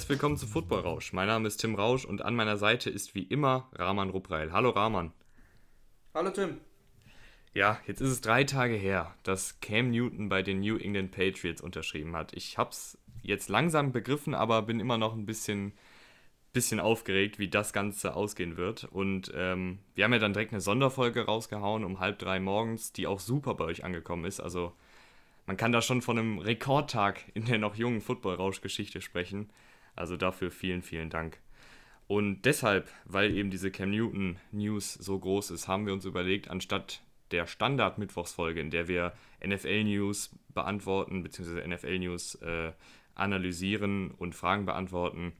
Herzlich willkommen zu Football Rausch. Mein Name ist Tim Rausch und an meiner Seite ist wie immer Rahman Rupreil. Hallo Rahman. Hallo Tim. Ja, jetzt ist es drei Tage her, dass Cam Newton bei den New England Patriots unterschrieben hat. Ich habe es jetzt langsam begriffen, aber bin immer noch ein bisschen, bisschen aufgeregt, wie das Ganze ausgehen wird. Und ähm, wir haben ja dann direkt eine Sonderfolge rausgehauen um halb drei morgens, die auch super bei euch angekommen ist. Also man kann da schon von einem Rekordtag in der noch jungen Football-Rausch-Geschichte sprechen. Also dafür vielen, vielen Dank. Und deshalb, weil eben diese Cam Newton News so groß ist, haben wir uns überlegt, anstatt der Standard-Mittwochsfolge, in der wir NFL-News beantworten, beziehungsweise NFL-News äh, analysieren und Fragen beantworten,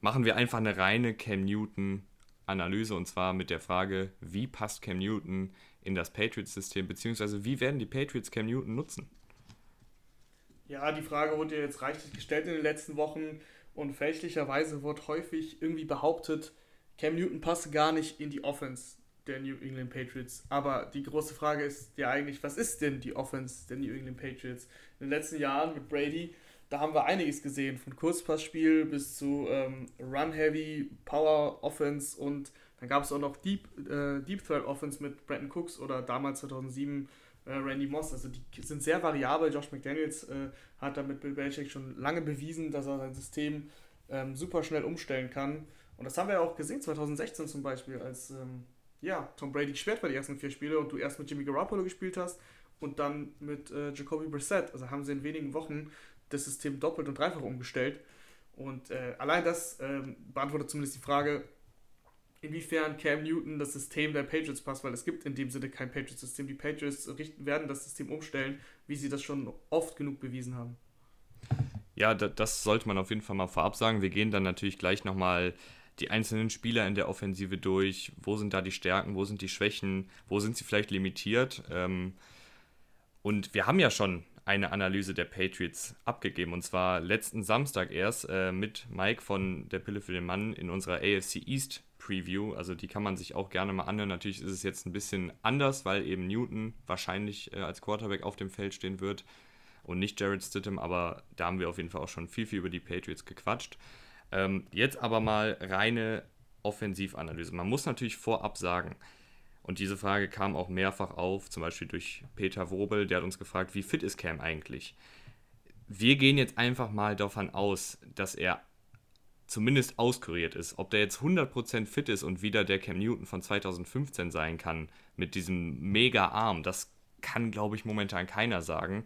machen wir einfach eine reine Cam Newton-Analyse und zwar mit der Frage, wie passt Cam Newton in das Patriots-System, beziehungsweise wie werden die Patriots Cam Newton nutzen? Ja, die Frage wurde jetzt reichlich gestellt in den letzten Wochen und fälschlicherweise wird häufig irgendwie behauptet, Cam Newton passe gar nicht in die Offense der New England Patriots. Aber die große Frage ist ja eigentlich, was ist denn die Offense der New England Patriots? In den letzten Jahren mit Brady, da haben wir einiges gesehen, von Kurzpassspiel bis zu ähm, Run-Heavy, Power-Offense und dann gab es auch noch Deep, äh, Deep Threat Offense mit Brandon Cooks oder damals 2007 äh, Randy Moss. Also die sind sehr variabel. Josh McDaniels äh, hat damit Bill Belichick schon lange bewiesen, dass er sein System ähm, super schnell umstellen kann. Und das haben wir ja auch gesehen 2016 zum Beispiel, als ähm, ja, Tom Brady gesperrt war die ersten vier Spiele und du erst mit Jimmy Garoppolo gespielt hast und dann mit äh, Jacoby Brissett. Also haben sie in wenigen Wochen das System doppelt und dreifach umgestellt. Und äh, allein das ähm, beantwortet zumindest die Frage, inwiefern Cam Newton das System der Patriots passt, weil es gibt in dem Sinne kein Patriots-System. Die Patriots werden das System umstellen, wie sie das schon oft genug bewiesen haben. Ja, das sollte man auf jeden Fall mal vorab sagen. Wir gehen dann natürlich gleich nochmal die einzelnen Spieler in der Offensive durch. Wo sind da die Stärken, wo sind die Schwächen, wo sind sie vielleicht limitiert? Ähm, und wir haben ja schon eine Analyse der Patriots abgegeben und zwar letzten Samstag erst äh, mit Mike von der Pille für den Mann in unserer AFC East Preview. Also die kann man sich auch gerne mal anhören. Natürlich ist es jetzt ein bisschen anders, weil eben Newton wahrscheinlich äh, als Quarterback auf dem Feld stehen wird und nicht Jared Stidham, aber da haben wir auf jeden Fall auch schon viel, viel über die Patriots gequatscht. Ähm, jetzt aber mal reine Offensivanalyse. Man muss natürlich vorab sagen, und diese Frage kam auch mehrfach auf, zum Beispiel durch Peter Wobel, der hat uns gefragt, wie fit ist Cam eigentlich? Wir gehen jetzt einfach mal davon aus, dass er zumindest auskuriert ist. Ob der jetzt 100% fit ist und wieder der Cam Newton von 2015 sein kann, mit diesem mega Arm, das kann, glaube ich, momentan keiner sagen.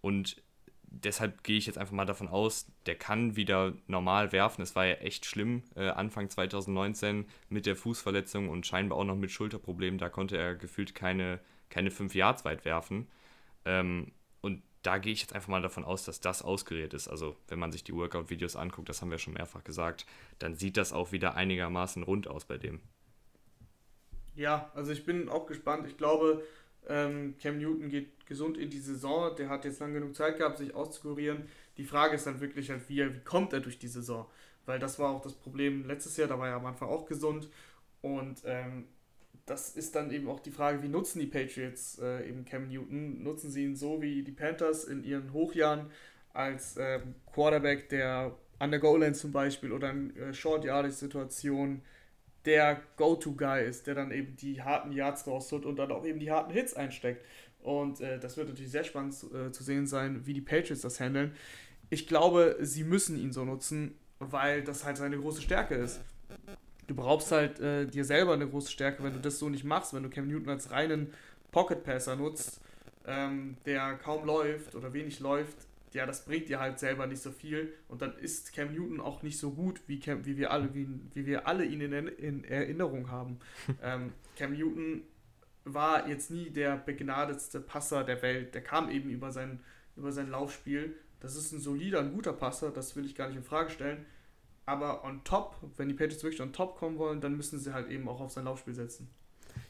Und deshalb gehe ich jetzt einfach mal davon aus, der kann wieder normal werfen. Es war ja echt schlimm äh, Anfang 2019 mit der Fußverletzung und scheinbar auch noch mit Schulterproblemen. Da konnte er gefühlt keine, keine fünf Yards weit werfen. Ähm, und da gehe ich jetzt einfach mal davon aus, dass das ausgerät ist. Also wenn man sich die Workout-Videos anguckt, das haben wir schon mehrfach gesagt, dann sieht das auch wieder einigermaßen rund aus bei dem. Ja, also ich bin auch gespannt. Ich glaube, ähm, Cam Newton geht gesund in die Saison. Der hat jetzt lang genug Zeit gehabt, sich auszukurieren. Die Frage ist dann wirklich halt, wie, wie kommt er durch die Saison? Weil das war auch das Problem letztes Jahr, da war er am Anfang auch gesund. Und ähm, das ist dann eben auch die Frage, wie nutzen die Patriots äh, eben Cam Newton? Nutzen sie ihn so wie die Panthers in ihren Hochjahren als ähm, Quarterback, der an der Goal-Line zum Beispiel oder in äh, Short-Yardage-Situationen der Go-To-Guy ist, der dann eben die harten Yards rausholt und dann auch eben die harten Hits einsteckt. Und äh, das wird natürlich sehr spannend äh, zu sehen sein, wie die Patriots das handeln. Ich glaube, sie müssen ihn so nutzen, weil das halt seine große Stärke ist. Du brauchst halt äh, dir selber eine große Stärke, wenn du das so nicht machst, wenn du Cam Newton als reinen Pocket Passer nutzt, ähm, der kaum läuft oder wenig läuft, ja, das bringt dir halt selber nicht so viel. Und dann ist Cam Newton auch nicht so gut, wie, Cam, wie, wir, alle, wie, wie wir alle ihn in, in Erinnerung haben. ähm, Cam Newton war jetzt nie der begnadetste Passer der Welt. Der kam eben über sein, über sein Laufspiel. Das ist ein solider, ein guter Passer, das will ich gar nicht in Frage stellen. Aber on top, wenn die Patriots wirklich on top kommen wollen, dann müssen sie halt eben auch auf sein Laufspiel setzen.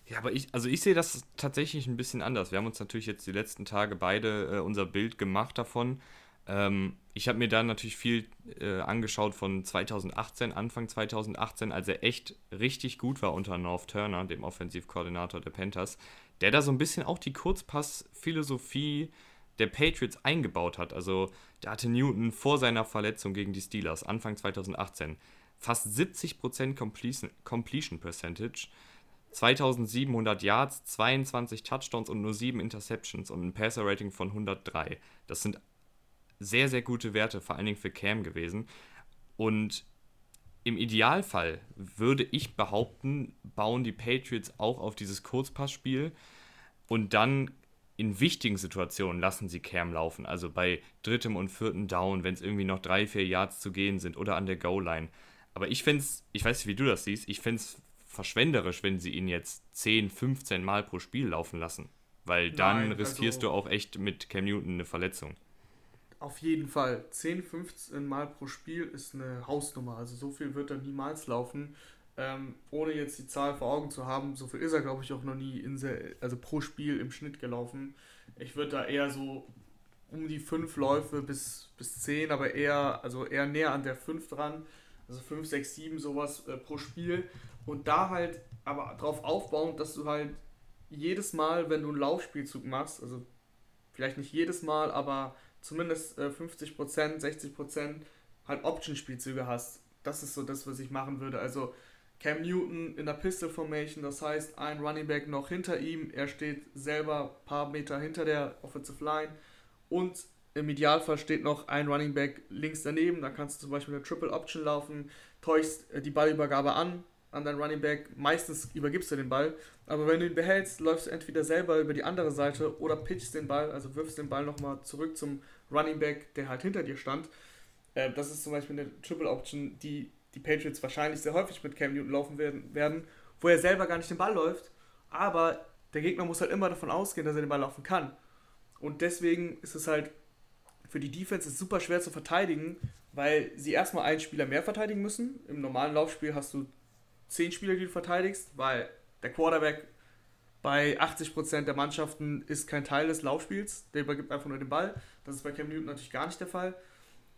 Ja, aber ich, also ich sehe das tatsächlich ein bisschen anders. Wir haben uns natürlich jetzt die letzten Tage beide äh, unser Bild gemacht davon. Ähm, ich habe mir da natürlich viel äh, angeschaut von 2018, Anfang 2018, als er echt richtig gut war unter North Turner, dem Offensivkoordinator der Panthers, der da so ein bisschen auch die Kurzpass-Philosophie der Patriots eingebaut hat. Also da hatte Newton vor seiner Verletzung gegen die Steelers, Anfang 2018, fast 70% Completion, Completion Percentage, 2700 Yards, 22 Touchdowns und nur 7 Interceptions und ein Passer-Rating von 103. Das sind sehr, sehr gute Werte, vor allen Dingen für Cam gewesen. Und im Idealfall würde ich behaupten, bauen die Patriots auch auf dieses Kurzpassspiel und dann in wichtigen Situationen lassen sie Cam laufen. Also bei drittem und viertem Down, wenn es irgendwie noch drei, vier Yards zu gehen sind oder an der Goal-Line. Aber ich finde es, ich weiß nicht, wie du das siehst, ich finde es verschwenderisch, wenn sie ihn jetzt 10, 15 Mal pro Spiel laufen lassen. Weil dann Nein, riskierst also, du auch echt mit Cam Newton eine Verletzung. Auf jeden Fall. 10, 15 Mal pro Spiel ist eine Hausnummer. Also so viel wird er niemals laufen. Ähm, ohne jetzt die Zahl vor Augen zu haben, so viel ist er, glaube ich, auch noch nie in also pro Spiel im Schnitt gelaufen. Ich würde da eher so um die 5 Läufe bis, bis 10, aber eher, also eher näher an der 5 dran. Also 5, 6, 7 sowas äh, pro Spiel. Und da halt aber drauf aufbauen, dass du halt jedes Mal, wenn du einen Laufspielzug machst, also vielleicht nicht jedes Mal, aber zumindest äh, 50%, 60% halt Option-Spielzüge hast. Das ist so das, was ich machen würde. Also Cam Newton in der Pistol Formation, das heißt ein Running Back noch hinter ihm, er steht selber ein paar Meter hinter der Offensive Line und im Idealfall steht noch ein Running Back links daneben, da kannst du zum Beispiel eine Triple Option laufen, täuschst äh, die Ballübergabe an, an deinen Running Back, meistens übergibst du den Ball, aber wenn du ihn behältst, läufst du entweder selber über die andere Seite oder pitchst den Ball, also wirfst den Ball nochmal zurück zum Running Back, der halt hinter dir stand. Äh, das ist zum Beispiel eine Triple Option, die die Patriots wahrscheinlich sehr häufig mit Cam Newton laufen werden, werden, wo er selber gar nicht den Ball läuft, aber der Gegner muss halt immer davon ausgehen, dass er den Ball laufen kann. Und deswegen ist es halt für die Defense super schwer zu verteidigen, weil sie erstmal einen Spieler mehr verteidigen müssen. Im normalen Laufspiel hast du zehn Spieler, die du verteidigst, weil der Quarterback bei 80% der Mannschaften ist kein Teil des Laufspiels, der übergibt einfach nur den Ball. Das ist bei Cam Newton natürlich gar nicht der Fall.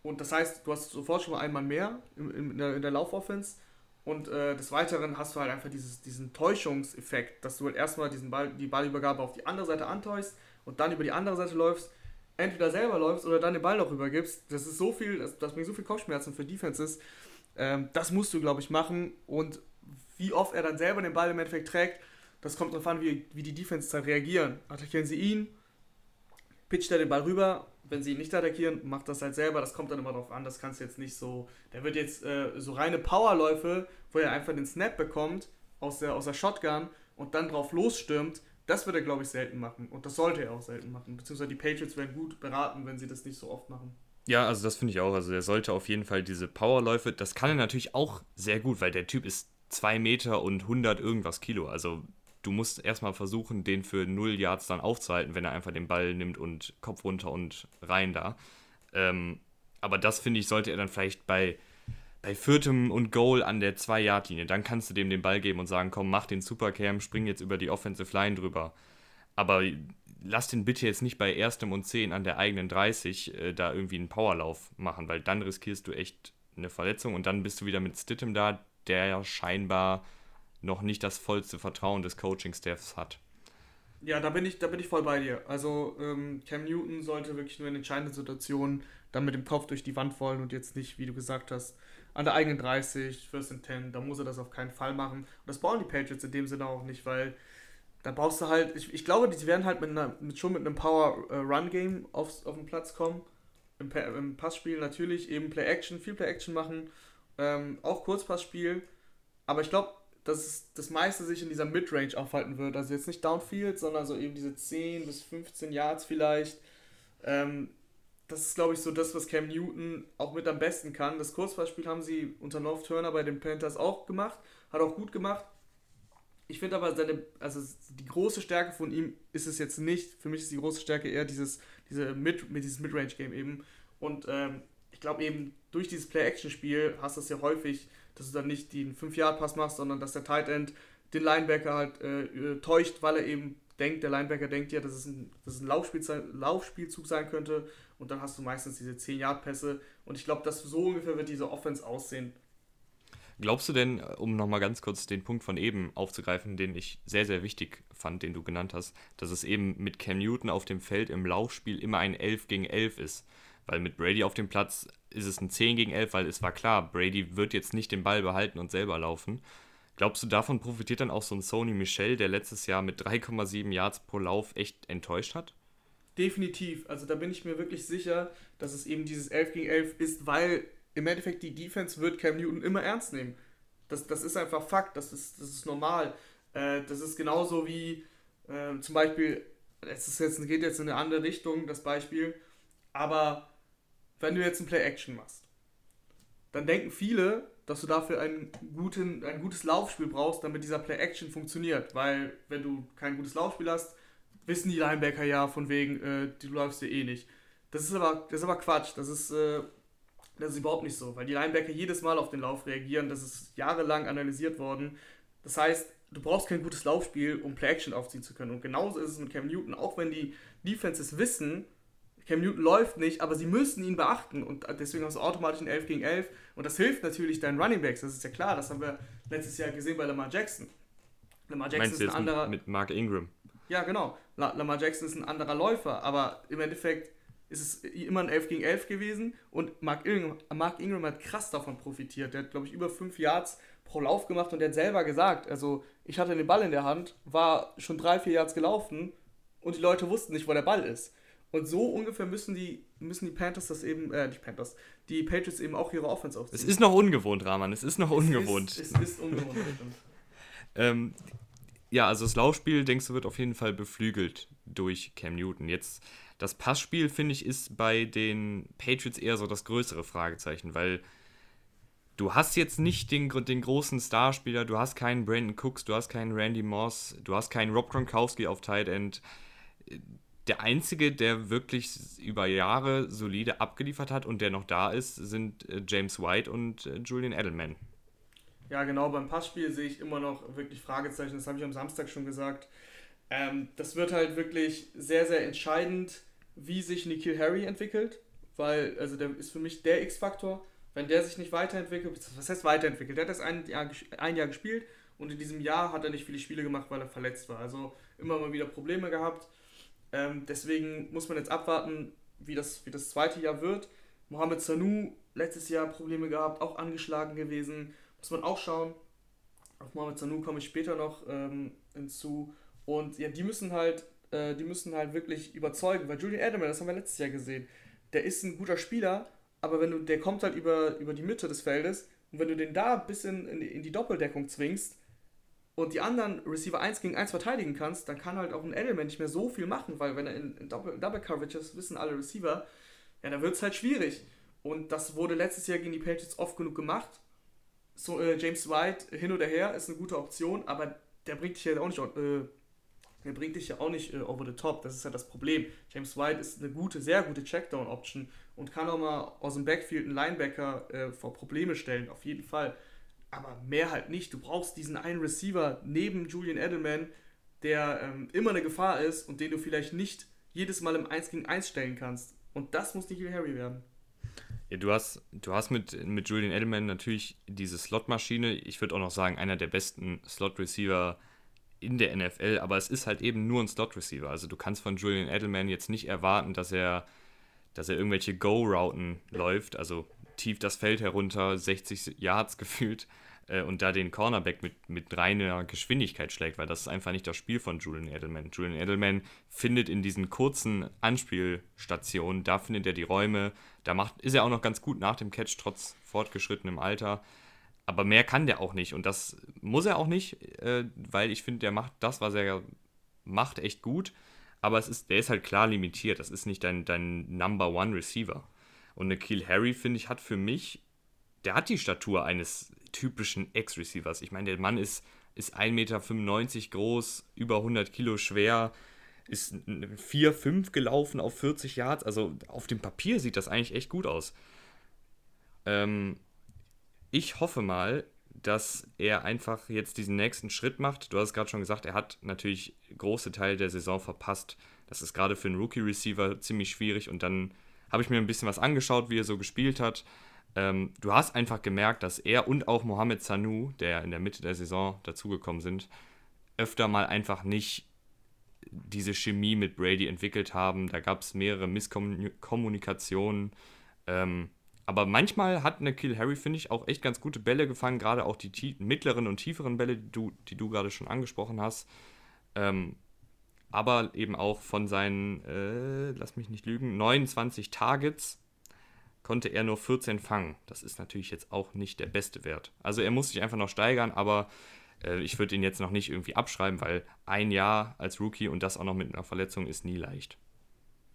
Und das heißt, du hast sofort schon mal einen mehr in, in, der, in der Laufoffense. Und äh, des Weiteren hast du halt einfach dieses, diesen Täuschungseffekt, dass du halt erstmal diesen Ball, die Ballübergabe auf die andere Seite antäuschst und dann über die andere Seite läufst, entweder selber läufst oder dann den Ball noch rübergibst. Das ist so viel, das, das bringt so viel Kopfschmerzen für Defenses. Ähm, das musst du, glaube ich, machen. Und wie oft er dann selber den Ball im Endeffekt trägt, das kommt darauf an, wie, wie die Defenses dann reagieren. Attackieren sie ihn, pitcht er den Ball rüber wenn sie ihn nicht attackieren, macht das halt selber. Das kommt dann immer darauf an. Das kannst du jetzt nicht so. Der wird jetzt äh, so reine Powerläufe, wo er einfach den Snap bekommt aus der, aus der Shotgun und dann drauf losstürmt. Das wird er, glaube ich, selten machen. Und das sollte er auch selten machen. Beziehungsweise die Patriots werden gut beraten, wenn sie das nicht so oft machen. Ja, also das finde ich auch. Also er sollte auf jeden Fall diese Powerläufe, das kann er natürlich auch sehr gut, weil der Typ ist 2 Meter und 100 irgendwas Kilo. Also du musst erstmal versuchen, den für 0 Yards dann aufzuhalten, wenn er einfach den Ball nimmt und Kopf runter und rein da. Ähm, aber das finde ich, sollte er dann vielleicht bei, bei viertem und Goal an der 2-Yard-Linie, dann kannst du dem den Ball geben und sagen, komm, mach den Supercam, spring jetzt über die Offensive Line drüber. Aber lass den bitte jetzt nicht bei erstem und 10 an der eigenen 30 äh, da irgendwie einen Powerlauf machen, weil dann riskierst du echt eine Verletzung und dann bist du wieder mit Stittem da, der ja scheinbar noch nicht das vollste Vertrauen des Coaching-Staffs hat. Ja, da bin ich, da bin ich voll bei dir. Also ähm, Cam Newton sollte wirklich nur in entscheidenden Situationen dann mit dem Kopf durch die Wand wollen und jetzt nicht, wie du gesagt hast, an der eigenen 30, First and 10, da muss er das auf keinen Fall machen. Und das bauen die Patriots in dem Sinne auch nicht, weil da brauchst du halt, ich, ich glaube, die werden halt mit, einer, mit schon mit einem Power-Run-Game äh, auf, auf den Platz kommen. Im, Im, Passspiel natürlich, eben Play-Action, viel Play-Action machen, ähm, auch Kurzpassspiel. Aber ich glaube, dass das meiste sich in dieser Midrange aufhalten wird. Also jetzt nicht Downfield, sondern so eben diese 10 bis 15 Yards vielleicht. Ähm, das ist, glaube ich, so das, was Cam Newton auch mit am besten kann. Das Kurzpassspiel haben sie unter North Turner bei den Panthers auch gemacht, hat auch gut gemacht. Ich finde aber seine, also die große Stärke von ihm ist es jetzt nicht. Für mich ist die große Stärke eher dieses, diese Mid, dieses Midrange-Game eben. Und ähm, ich glaube eben, durch dieses Play-Action-Spiel hast du es ja häufig, dass du dann nicht den 5-Yard-Pass machst, sondern dass der Tight End den Linebacker halt äh, äh, täuscht, weil er eben denkt, der Linebacker denkt ja, dass es ein, dass es ein Laufspiel, Laufspielzug sein könnte und dann hast du meistens diese 10-Yard-Pässe und ich glaube, dass so ungefähr wird diese Offense aussehen. Glaubst du denn, um nochmal ganz kurz den Punkt von eben aufzugreifen, den ich sehr, sehr wichtig fand, den du genannt hast, dass es eben mit Cam Newton auf dem Feld im Laufspiel immer ein 11 gegen 11 ist? Weil mit Brady auf dem Platz ist es ein 10 gegen 11, weil es war klar, Brady wird jetzt nicht den Ball behalten und selber laufen. Glaubst du, davon profitiert dann auch so ein Sony Michel, der letztes Jahr mit 3,7 Yards pro Lauf echt enttäuscht hat? Definitiv. Also da bin ich mir wirklich sicher, dass es eben dieses 11 gegen 11 ist, weil im Endeffekt die Defense wird Cam Newton immer ernst nehmen. Das, das ist einfach Fakt, das ist, das ist normal. Äh, das ist genauso wie äh, zum Beispiel, es ist jetzt, geht jetzt in eine andere Richtung, das Beispiel, aber wenn du jetzt ein Play-Action machst, dann denken viele, dass du dafür einen guten, ein gutes Laufspiel brauchst, damit dieser Play-Action funktioniert. Weil wenn du kein gutes Laufspiel hast, wissen die Linebacker ja von wegen, äh, du läufst dir eh nicht. Das ist aber, das ist aber Quatsch. Das ist, äh, das ist überhaupt nicht so, weil die Linebacker jedes Mal auf den Lauf reagieren. Das ist jahrelang analysiert worden. Das heißt, du brauchst kein gutes Laufspiel, um Play-Action aufziehen zu können. Und genauso ist es mit Cam Newton. Auch wenn die Defenses wissen, Cam Newton läuft nicht, aber sie müssen ihn beachten und deswegen hast du automatisch ein 11 gegen 11 und das hilft natürlich deinen Running Backs, das ist ja klar, das haben wir letztes Jahr gesehen bei Lamar Jackson. Lamar Jackson Meinst ist ein anderer... Mit Mark Ingram. Ja, genau. Lamar Jackson ist ein anderer Läufer, aber im Endeffekt ist es immer ein 11 gegen 11 gewesen und Mark Ingram, Mark Ingram hat krass davon profitiert. Der hat, glaube ich, über 5 Yards pro Lauf gemacht und der hat selber gesagt, also ich hatte den Ball in der Hand, war schon 3, 4 Yards gelaufen und die Leute wussten nicht, wo der Ball ist. Und so ungefähr müssen die, müssen die Panthers das eben, äh, nicht Panthers, die Patriots eben auch ihre Offense aufziehen. Es ist noch ungewohnt, Rahman, es ist noch ungewohnt. Es ist, es ist ungewohnt, ähm, ja, also das Laufspiel, denkst du, wird auf jeden Fall beflügelt durch Cam Newton. Jetzt, das Passspiel, finde ich, ist bei den Patriots eher so das größere Fragezeichen, weil du hast jetzt nicht den, den großen Starspieler, du hast keinen Brandon Cooks, du hast keinen Randy Moss, du hast keinen Rob Gronkowski auf Tight End der einzige, der wirklich über Jahre solide abgeliefert hat und der noch da ist, sind äh, James White und äh, Julian Edelman. Ja, genau, beim Passspiel sehe ich immer noch wirklich Fragezeichen, das habe ich am Samstag schon gesagt. Ähm, das wird halt wirklich sehr, sehr entscheidend, wie sich Nikhil Harry entwickelt, weil, also der ist für mich der X-Faktor. Wenn der sich nicht weiterentwickelt, was heißt weiterentwickelt? Der hat erst ein Jahr, ein Jahr gespielt und in diesem Jahr hat er nicht viele Spiele gemacht, weil er verletzt war. Also immer mal wieder Probleme gehabt. Ähm, deswegen muss man jetzt abwarten, wie das, wie das zweite Jahr wird. Mohamed Sanu letztes Jahr Probleme gehabt, auch angeschlagen gewesen. Muss man auch schauen. Auf Mohamed Sanu komme ich später noch ähm, hinzu. Und ja, die müssen halt, äh, die müssen halt wirklich überzeugen, weil Julian Edelman, das haben wir letztes Jahr gesehen, der ist ein guter Spieler, aber wenn du, der kommt halt über, über die Mitte des Feldes und wenn du den da ein bisschen in, in die Doppeldeckung zwingst, und die anderen Receiver 1 gegen 1 verteidigen kannst, dann kann halt auch ein Edelman nicht mehr so viel machen, weil wenn er in, in Double, Double Coverage ist, wissen alle Receiver, ja, dann wird es halt schwierig. Und das wurde letztes Jahr gegen die Patriots oft genug gemacht. So, äh, James White hin oder her ist eine gute Option, aber der bringt dich ja auch nicht, äh, der bringt dich ja auch nicht äh, over the top. Das ist ja das Problem. James White ist eine gute, sehr gute Checkdown-Option und kann auch mal aus dem Backfield einen Linebacker äh, vor Probleme stellen, auf jeden Fall aber mehr halt nicht. Du brauchst diesen einen Receiver neben Julian Edelman, der ähm, immer eine Gefahr ist und den du vielleicht nicht jedes Mal im 1 gegen 1 stellen kannst. Und das muss nicht Harry werden. Ja, du hast, du hast mit, mit Julian Edelman natürlich diese Slot-Maschine. Ich würde auch noch sagen, einer der besten Slot-Receiver in der NFL, aber es ist halt eben nur ein Slot-Receiver. Also du kannst von Julian Edelman jetzt nicht erwarten, dass er, dass er irgendwelche Go-Routen läuft, also tief das Feld herunter, 60 Yards gefühlt äh, und da den Cornerback mit, mit reiner Geschwindigkeit schlägt, weil das ist einfach nicht das Spiel von Julian Edelman. Julian Edelman findet in diesen kurzen Anspielstationen, da findet er die Räume, da macht, ist er auch noch ganz gut nach dem Catch, trotz fortgeschrittenem Alter. Aber mehr kann der auch nicht und das muss er auch nicht, äh, weil ich finde, der macht das, was er macht, echt gut. Aber es ist, der ist halt klar limitiert. Das ist nicht dein, dein Number One Receiver. Und Nikhil Harry, finde ich, hat für mich, der hat die Statur eines typischen Ex-Receivers. Ich meine, der Mann ist, ist 1,95 Meter groß, über 100 Kilo schwer, ist 4,5 gelaufen auf 40 Yards. Also auf dem Papier sieht das eigentlich echt gut aus. Ähm, ich hoffe mal, dass er einfach jetzt diesen nächsten Schritt macht. Du hast gerade schon gesagt, er hat natürlich große Teile der Saison verpasst. Das ist gerade für einen Rookie-Receiver ziemlich schwierig und dann habe ich mir ein bisschen was angeschaut, wie er so gespielt hat. Ähm, du hast einfach gemerkt, dass er und auch Mohamed Sanu, der in der Mitte der Saison dazugekommen sind, öfter mal einfach nicht diese Chemie mit Brady entwickelt haben. Da gab es mehrere Misskommunikationen. Ähm, aber manchmal hat Kill Harry, finde ich, auch echt ganz gute Bälle gefangen, gerade auch die mittleren und tieferen Bälle, die du, die du gerade schon angesprochen hast. Ähm, aber eben auch von seinen, äh, lass mich nicht lügen, 29 Targets konnte er nur 14 fangen. Das ist natürlich jetzt auch nicht der beste Wert. Also er muss sich einfach noch steigern, aber äh, ich würde ihn jetzt noch nicht irgendwie abschreiben, weil ein Jahr als Rookie und das auch noch mit einer Verletzung ist nie leicht.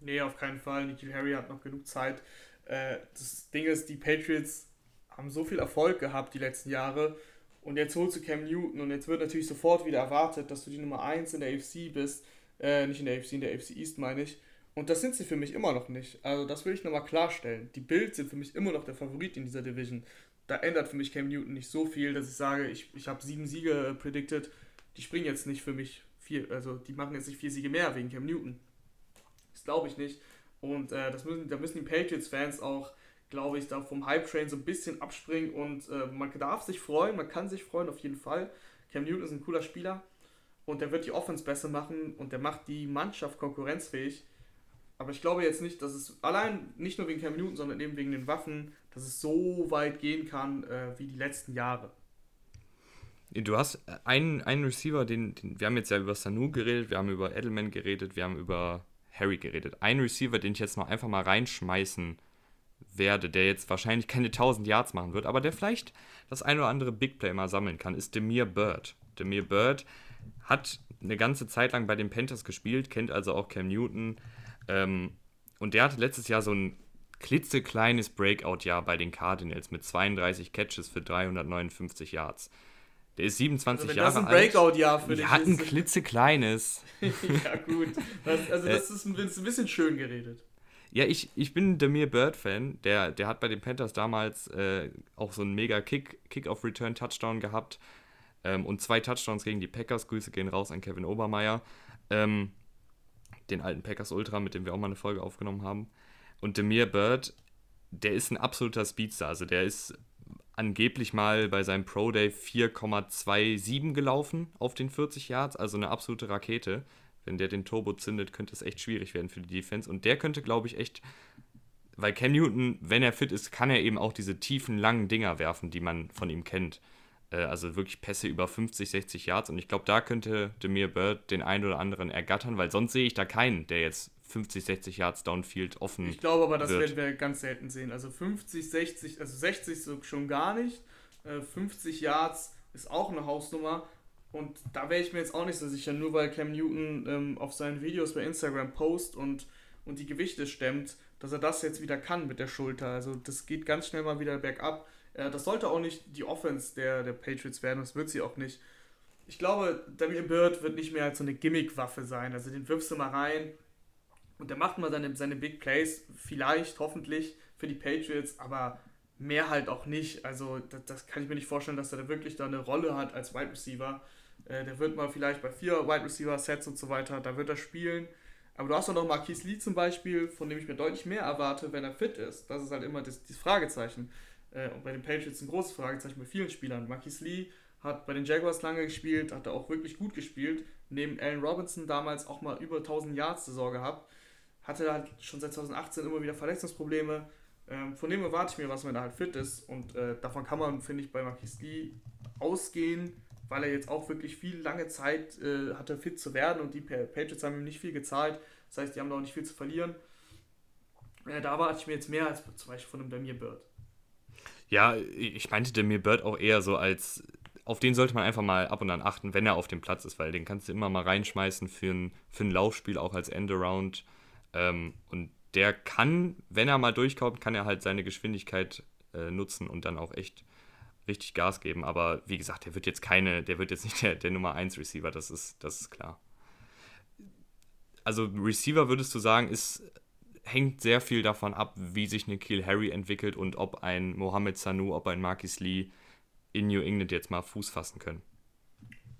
Nee, auf keinen Fall. Nikhil Harry hat noch genug Zeit. Äh, das Ding ist, die Patriots haben so viel Erfolg gehabt die letzten Jahre und jetzt holst du Cam Newton und jetzt wird natürlich sofort wieder erwartet, dass du die Nummer 1 in der AFC bist. Äh, nicht in der AFC, in der AFC East meine ich. Und das sind sie für mich immer noch nicht. Also das will ich nochmal klarstellen. Die Bills sind für mich immer noch der Favorit in dieser Division. Da ändert für mich Cam Newton nicht so viel, dass ich sage, ich, ich habe sieben Siege äh, predicted. Die springen jetzt nicht für mich vier, also die machen jetzt nicht vier Siege mehr wegen Cam Newton. Das glaube ich nicht. Und äh, das müssen, da müssen die Patriots-Fans auch, glaube ich, da vom Hype-Train so ein bisschen abspringen und äh, man darf sich freuen, man kann sich freuen auf jeden Fall. Cam Newton ist ein cooler Spieler und der wird die Offense besser machen und der macht die Mannschaft konkurrenzfähig. Aber ich glaube jetzt nicht, dass es allein nicht nur wegen Cam Newton, sondern eben wegen den Waffen, dass es so weit gehen kann äh, wie die letzten Jahre. Du hast einen, einen Receiver, den, den, wir haben jetzt ja über Sanu geredet, wir haben über Edelman geredet, wir haben über Harry geredet. Ein Receiver, den ich jetzt noch einfach mal reinschmeißen werde, der jetzt wahrscheinlich keine 1000 Yards machen wird, aber der vielleicht das ein oder andere Big Play mal sammeln kann, ist Demir Bird. Demir Bird hat eine ganze Zeit lang bei den Panthers gespielt, kennt also auch Cam Newton. Ähm, und der hatte letztes Jahr so ein klitzekleines Breakout-Jahr bei den Cardinals mit 32 Catches für 359 Yards. Der ist 27 also Jahre alt. Das ist ein Breakout-Jahr für dich. Der hat ein klitzekleines. ja, gut. Das, also, das ist ein, ein bisschen schön geredet. Ja, ich, ich bin Demir Bird-Fan. Der, der hat bei den Panthers damals äh, auch so einen mega Kick, Kick-Off-Return-Touchdown gehabt. Ähm, und zwei Touchdowns gegen die Packers. Grüße gehen raus an Kevin Obermeier. Ähm, den alten Packers Ultra, mit dem wir auch mal eine Folge aufgenommen haben. Und Demir Bird, der ist ein absoluter Speedster. Also der ist angeblich mal bei seinem Pro Day 4,27 gelaufen auf den 40 Yards, also eine absolute Rakete. Wenn der den Turbo zündet, könnte es echt schwierig werden für die Defense. Und der könnte, glaube ich, echt, weil Cam Newton, wenn er fit ist, kann er eben auch diese tiefen, langen Dinger werfen, die man von ihm kennt. Äh, also wirklich Pässe über 50, 60 Yards. Und ich glaube, da könnte Demir Bird den einen oder anderen ergattern, weil sonst sehe ich da keinen, der jetzt 50, 60 Yards Downfield offen. Ich glaube aber, das wird. werden wir ganz selten sehen. Also 50, 60, also 60 so schon gar nicht. 50 äh, Yards ist auch eine Hausnummer. Und da wäre ich mir jetzt auch nicht so sicher, nur weil Cam Newton ähm, auf seinen Videos bei Instagram post und, und die Gewichte stemmt, dass er das jetzt wieder kann mit der Schulter. Also das geht ganz schnell mal wieder bergab. Äh, das sollte auch nicht die Offense der, der Patriots werden, das wird sie auch nicht. Ich glaube, Damien Bird wird nicht mehr als so eine Gimmick-Waffe sein. Also den wirfst du mal rein, und der macht mal seine, seine Big Plays, vielleicht, hoffentlich, für die Patriots, aber mehr halt auch nicht. Also das, das kann ich mir nicht vorstellen, dass er da wirklich da eine Rolle hat als Wide Receiver. Äh, der wird mal vielleicht bei vier Wide Receiver Sets und so weiter, da wird er spielen. Aber du hast auch noch Marquise Lee zum Beispiel, von dem ich mir deutlich mehr erwarte, wenn er fit ist. Das ist halt immer das, das Fragezeichen. Äh, und bei den Patriots ein großes Fragezeichen bei vielen Spielern. Marquise Lee hat bei den Jaguars lange gespielt, hat er auch wirklich gut gespielt. Neben Allen Robinson damals auch mal über 1000 Yards Saison gehabt hatte halt schon seit 2018 immer wieder Verletzungsprobleme. Ähm, von dem erwarte ich mir was, wenn er halt fit ist. Und äh, davon kann man, finde ich, bei Marquis Lee ausgehen, weil er jetzt auch wirklich viel lange Zeit äh, hatte, fit zu werden. Und die Patriots haben ihm nicht viel gezahlt. Das heißt, die haben da auch nicht viel zu verlieren. Äh, da erwarte ich mir jetzt mehr als zum Beispiel von einem Damir Bird. Ja, ich meinte Damir Bird auch eher so als auf den sollte man einfach mal ab und an achten, wenn er auf dem Platz ist, weil den kannst du immer mal reinschmeißen für ein, für ein Laufspiel, auch als Endaround. Ähm, und der kann, wenn er mal durchkommt, kann er halt seine Geschwindigkeit äh, nutzen und dann auch echt richtig Gas geben. Aber wie gesagt, der wird jetzt keine, der wird jetzt nicht der, der Nummer 1 Receiver, das ist, das ist klar. Also Receiver würdest du sagen, ist, hängt sehr viel davon ab, wie sich Nikhil Harry entwickelt und ob ein Mohamed Sanu, ob ein Marquis Lee in New England jetzt mal Fuß fassen können.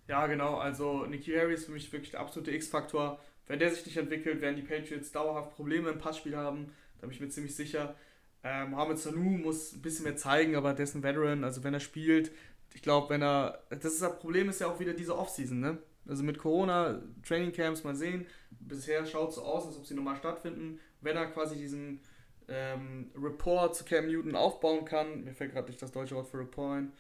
Ja, genau. Also Nikhil Harry ist für mich wirklich der absolute X-Faktor. Wenn der sich nicht entwickelt, werden die Patriots dauerhaft Probleme im Passspiel haben. Da bin ich mir ziemlich sicher. Äh, Mohamed Sanu muss ein bisschen mehr zeigen, aber dessen Veteran, also wenn er spielt, ich glaube, wenn er. Das, ist, das Problem ist ja auch wieder diese Offseason, ne? Also mit Corona, Trainingcamps mal sehen. Bisher schaut es so aus, als ob sie nochmal stattfinden. Wenn er quasi diesen ähm, Report zu Cam Newton aufbauen kann, mir fällt gerade nicht das deutsche Wort für Report ein.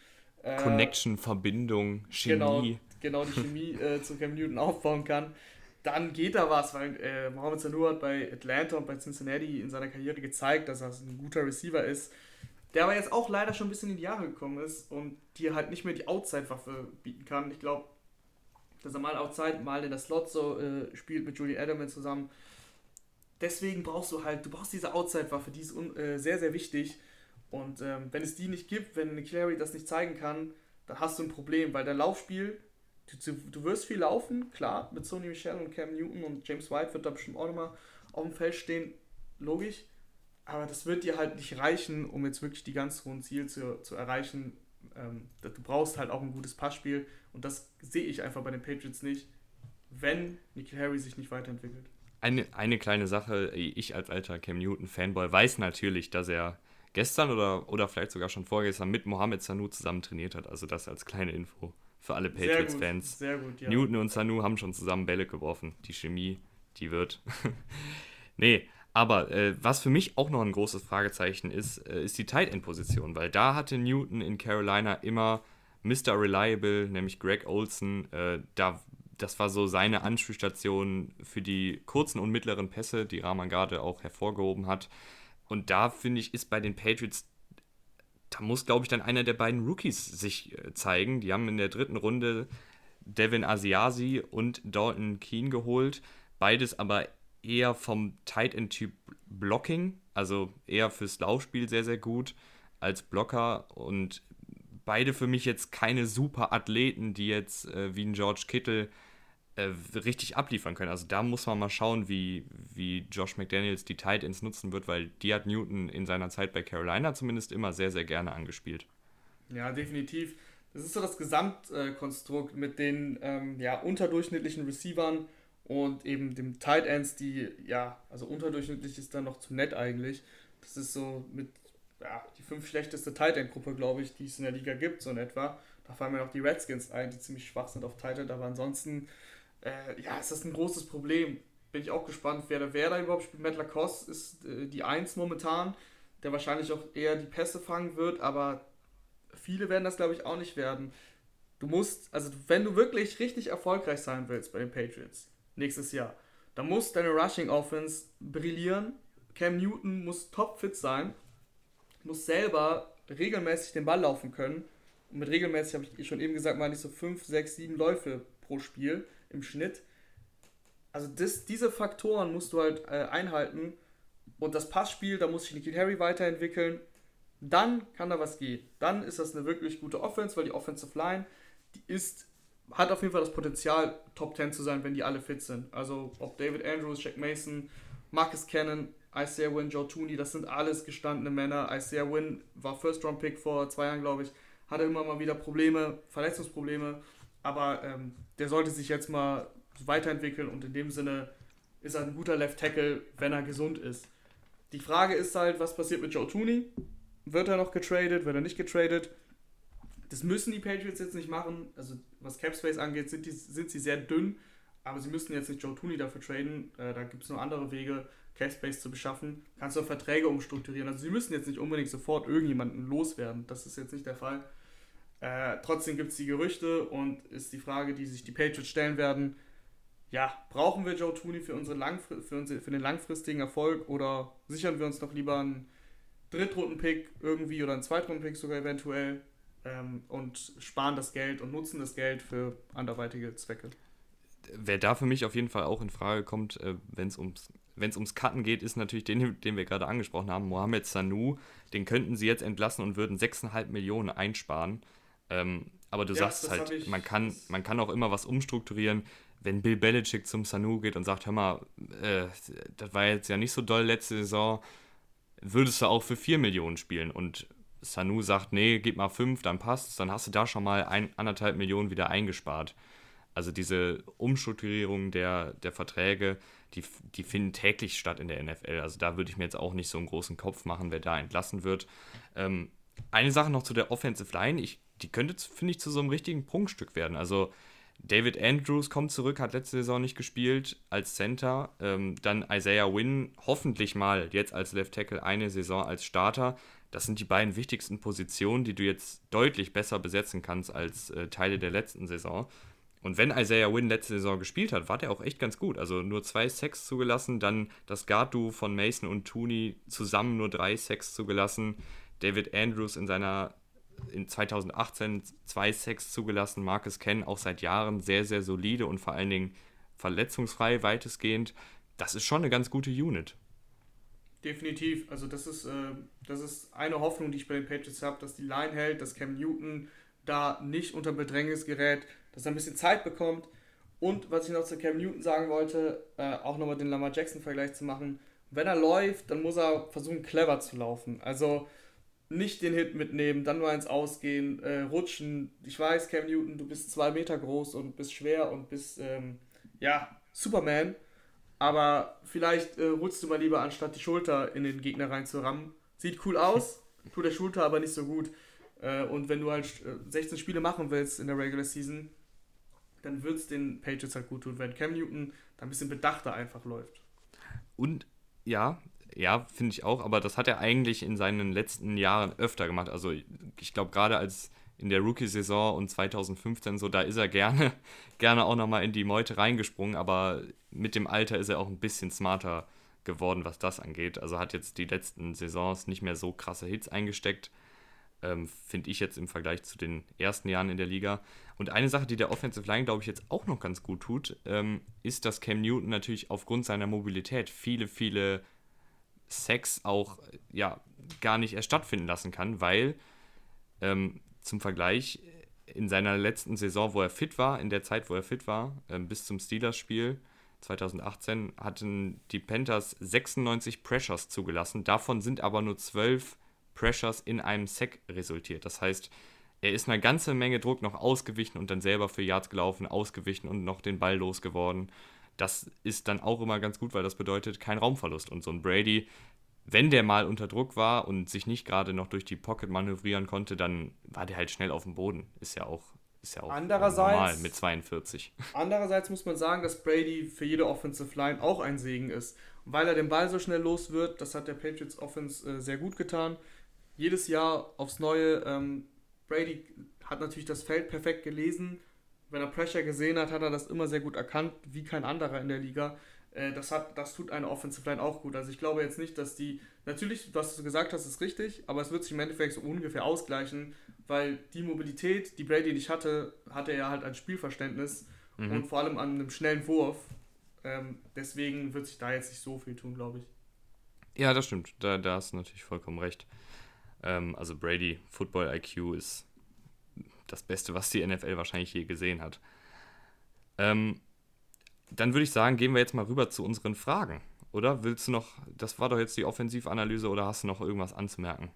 Äh, Connection, Verbindung, Chemie. Genau, genau die Chemie äh, zu Cam Newton aufbauen kann, dann geht da was, weil äh, Mohamed Sanu hat bei Atlanta und bei Cincinnati in seiner Karriere gezeigt, dass er ein guter Receiver ist, der aber jetzt auch leider schon ein bisschen in die Jahre gekommen ist und dir halt nicht mehr die Outside-Waffe bieten kann. Ich glaube, dass er mal Outside, mal in der Slot so äh, spielt mit Julian Edelman zusammen. Deswegen brauchst du halt, du brauchst diese Outside-Waffe, die ist äh, sehr, sehr wichtig. Und ähm, wenn es die nicht gibt, wenn Clary das nicht zeigen kann, dann hast du ein Problem, weil dein Laufspiel, du, du wirst viel laufen, klar, mit Sony Michel und Cam Newton und James White wird da bestimmt auch nochmal auf dem Feld stehen, logisch. Aber das wird dir halt nicht reichen, um jetzt wirklich die ganz hohen Ziele zu, zu erreichen. Ähm, du brauchst halt auch ein gutes Passspiel und das sehe ich einfach bei den Patriots nicht, wenn Nikhil Harry sich nicht weiterentwickelt. Eine, eine kleine Sache, ich als alter Cam Newton-Fanboy weiß natürlich, dass er gestern oder, oder vielleicht sogar schon vorgestern mit Mohamed Sanu zusammen trainiert hat. Also das als kleine Info für alle Patriots-Fans. Ja. Newton und Sanu haben schon zusammen Bälle geworfen. Die Chemie, die wird. nee, aber äh, was für mich auch noch ein großes Fragezeichen ist, äh, ist die Tight End Position, weil da hatte Newton in Carolina immer Mr. Reliable, nämlich Greg Olson. Äh, da, das war so seine Anspielstation für die kurzen und mittleren Pässe, die Rahman gerade auch hervorgehoben hat. Und da finde ich, ist bei den Patriots, da muss, glaube ich, dann einer der beiden Rookies sich äh, zeigen. Die haben in der dritten Runde Devin Asiasi und Dalton Keen geholt. Beides aber eher vom Tight End Typ Blocking, also eher fürs Laufspiel sehr, sehr gut als Blocker und beide für mich jetzt keine super Athleten, die jetzt äh, wie ein George Kittle äh, richtig abliefern können. Also da muss man mal schauen, wie, wie Josh McDaniels die Tight Ends nutzen wird, weil die hat Newton in seiner Zeit bei Carolina zumindest immer sehr, sehr gerne angespielt. Ja, definitiv. Das ist so das Gesamtkonstrukt mit den ähm, ja, unterdurchschnittlichen Receivern und eben dem Tight Ends, die, ja, also unterdurchschnittlich ist dann noch zu nett eigentlich. Das ist so mit, ja, die fünf schlechteste Tight End Gruppe, glaube ich, die es in der Liga gibt, so in etwa. Da fallen mir noch die Redskins ein, die ziemlich schwach sind auf Tight End, aber ansonsten äh, ja, ist das ein großes Problem. Bin ich auch gespannt, wer da, wer da überhaupt spielt. Matt Lacoste ist äh, die Eins momentan, der wahrscheinlich auch eher die Pässe fangen wird, aber viele werden das, glaube ich, auch nicht werden. Du musst, also wenn du wirklich richtig erfolgreich sein willst bei den Patriots nächstes Jahr, dann muss deine Rushing Offense brillieren. Cam Newton muss topfit sein, muss selber regelmäßig den Ball laufen können. Und mit regelmäßig habe ich schon eben gesagt, meine ich so 5, 6, 7 Läufe pro Spiel im Schnitt. Also das, diese Faktoren musst du halt äh, einhalten. Und das Passspiel, da muss sich Nikhil Harry weiterentwickeln. Dann kann da was gehen. Dann ist das eine wirklich gute Offense, weil die Offensive Line, die ist, hat auf jeden Fall das Potenzial, Top 10 zu sein, wenn die alle fit sind. Also ob David Andrews, Jack Mason, Marcus Cannon, Isaiah Wynn, Joe Tooney, das sind alles gestandene Männer. Isaiah Wynn war First-Round-Pick vor zwei Jahren, glaube ich. Hatte immer mal wieder Probleme, Verletzungsprobleme. Aber ähm, der sollte sich jetzt mal weiterentwickeln und in dem Sinne ist er ein guter Left Tackle, wenn er gesund ist. Die Frage ist halt, was passiert mit Joe Tooney? Wird er noch getradet? Wird er nicht getradet? Das müssen die Patriots jetzt nicht machen. Also was Capspace angeht, sind, die, sind sie sehr dünn. Aber sie müssen jetzt nicht Joe Tooney dafür traden. Äh, da gibt es noch andere Wege, Capspace zu beschaffen. Kannst du Verträge umstrukturieren. Also sie müssen jetzt nicht unbedingt sofort irgendjemanden loswerden. Das ist jetzt nicht der Fall. Äh, trotzdem gibt es die Gerüchte und ist die Frage, die sich die Patriots stellen werden. Ja, brauchen wir Joe Tooney für, unsere Langfri für, unsere, für den langfristigen Erfolg oder sichern wir uns doch lieber einen Drittrunden-Pick irgendwie oder einen Zweitrunden-Pick sogar eventuell ähm, und sparen das Geld und nutzen das Geld für anderweitige Zwecke? Wer da für mich auf jeden Fall auch in Frage kommt, äh, wenn es ums wenn es ums Cutten geht, ist natürlich den, den wir gerade angesprochen haben, Mohamed Sanu. Den könnten sie jetzt entlassen und würden 6,5 Millionen einsparen. Ähm, aber du ja, sagst halt, man kann, man kann auch immer was umstrukturieren. Wenn Bill Belichick zum Sanu geht und sagt, hör mal, äh, das war jetzt ja nicht so doll letzte Saison, würdest du auch für 4 Millionen spielen. Und Sanu sagt, nee, gib mal 5, dann passt dann hast du da schon mal ein, anderthalb Millionen wieder eingespart. Also diese Umstrukturierung der, der Verträge, die, die finden täglich statt in der NFL. Also da würde ich mir jetzt auch nicht so einen großen Kopf machen, wer da entlassen wird. Ähm, eine Sache noch zu der Offensive Line. Ich, die könnte, finde ich, zu so einem richtigen Prunkstück werden. Also David Andrews kommt zurück, hat letzte Saison nicht gespielt als Center. Ähm, dann Isaiah Wynn, hoffentlich mal jetzt als Left Tackle eine Saison als Starter. Das sind die beiden wichtigsten Positionen, die du jetzt deutlich besser besetzen kannst als äh, Teile der letzten Saison. Und wenn Isaiah Wynn letzte Saison gespielt hat, war der auch echt ganz gut. Also nur zwei Sacks zugelassen, dann das Guard-Duo von Mason und Tooney zusammen nur drei Sacks zugelassen. David Andrews in seiner in 2018 zwei Sacks zugelassen. Marcus Ken auch seit Jahren sehr, sehr solide und vor allen Dingen verletzungsfrei weitestgehend. Das ist schon eine ganz gute Unit. Definitiv. Also das ist, äh, das ist eine Hoffnung, die ich bei den Patriots habe, dass die Line hält, dass Cam Newton da nicht unter Bedrängnis gerät, dass er ein bisschen Zeit bekommt. Und was ich noch zu Cam Newton sagen wollte, äh, auch nochmal den Lamar Jackson-Vergleich zu machen. Wenn er läuft, dann muss er versuchen, clever zu laufen. Also nicht den Hit mitnehmen, dann nur eins ausgehen, äh, rutschen. Ich weiß, Cam Newton, du bist zwei Meter groß und bist schwer und bist, ähm, ja, Superman. Aber vielleicht äh, rutschst du mal lieber, anstatt die Schulter in den Gegner reinzurammen. Sieht cool aus, tut der Schulter aber nicht so gut. Äh, und wenn du halt 16 äh, Spiele machen willst in der Regular Season, dann wird es den Patriots halt gut tun, wenn Cam Newton da ein bisschen bedachter einfach läuft. Und ja, ja, finde ich auch, aber das hat er eigentlich in seinen letzten Jahren öfter gemacht. Also ich glaube, gerade als in der Rookie-Saison und 2015 so, da ist er gerne, gerne auch nochmal in die Meute reingesprungen, aber mit dem Alter ist er auch ein bisschen smarter geworden, was das angeht. Also hat jetzt die letzten Saisons nicht mehr so krasse Hits eingesteckt, ähm, finde ich jetzt im Vergleich zu den ersten Jahren in der Liga. Und eine Sache, die der Offensive Line, glaube ich, jetzt auch noch ganz gut tut, ähm, ist, dass Cam Newton natürlich aufgrund seiner Mobilität viele, viele Sex auch ja, gar nicht erst stattfinden lassen kann, weil ähm, zum Vergleich in seiner letzten Saison, wo er fit war, in der Zeit, wo er fit war, äh, bis zum Steelers-Spiel 2018, hatten die Panthers 96 Pressures zugelassen. Davon sind aber nur 12 Pressures in einem Sack resultiert. Das heißt, er ist eine ganze Menge Druck noch ausgewichen und dann selber für Yards gelaufen, ausgewichen und noch den Ball losgeworden das ist dann auch immer ganz gut, weil das bedeutet kein Raumverlust. Und so ein Brady, wenn der mal unter Druck war und sich nicht gerade noch durch die Pocket manövrieren konnte, dann war der halt schnell auf dem Boden. Ist ja auch, ist ja auch normal mit 42. Andererseits muss man sagen, dass Brady für jede Offensive Line auch ein Segen ist. weil er den Ball so schnell los wird, das hat der Patriots Offense äh, sehr gut getan. Jedes Jahr aufs Neue. Ähm, Brady hat natürlich das Feld perfekt gelesen, wenn er Pressure gesehen hat, hat er das immer sehr gut erkannt, wie kein anderer in der Liga. Äh, das, hat, das tut eine Offensive Line auch gut. Also ich glaube jetzt nicht, dass die, natürlich, was du gesagt hast, ist richtig, aber es wird sich im Endeffekt so ungefähr ausgleichen, weil die Mobilität, die Brady nicht hatte, hatte er halt als Spielverständnis mhm. und vor allem an einem schnellen Wurf. Ähm, deswegen wird sich da jetzt nicht so viel tun, glaube ich. Ja, das stimmt. Da, da hast du natürlich vollkommen recht. Ähm, also Brady, Football IQ ist das Beste, was die NFL wahrscheinlich je gesehen hat. Ähm, dann würde ich sagen, gehen wir jetzt mal rüber zu unseren Fragen. Oder willst du noch, das war doch jetzt die Offensivanalyse, oder hast du noch irgendwas anzumerken?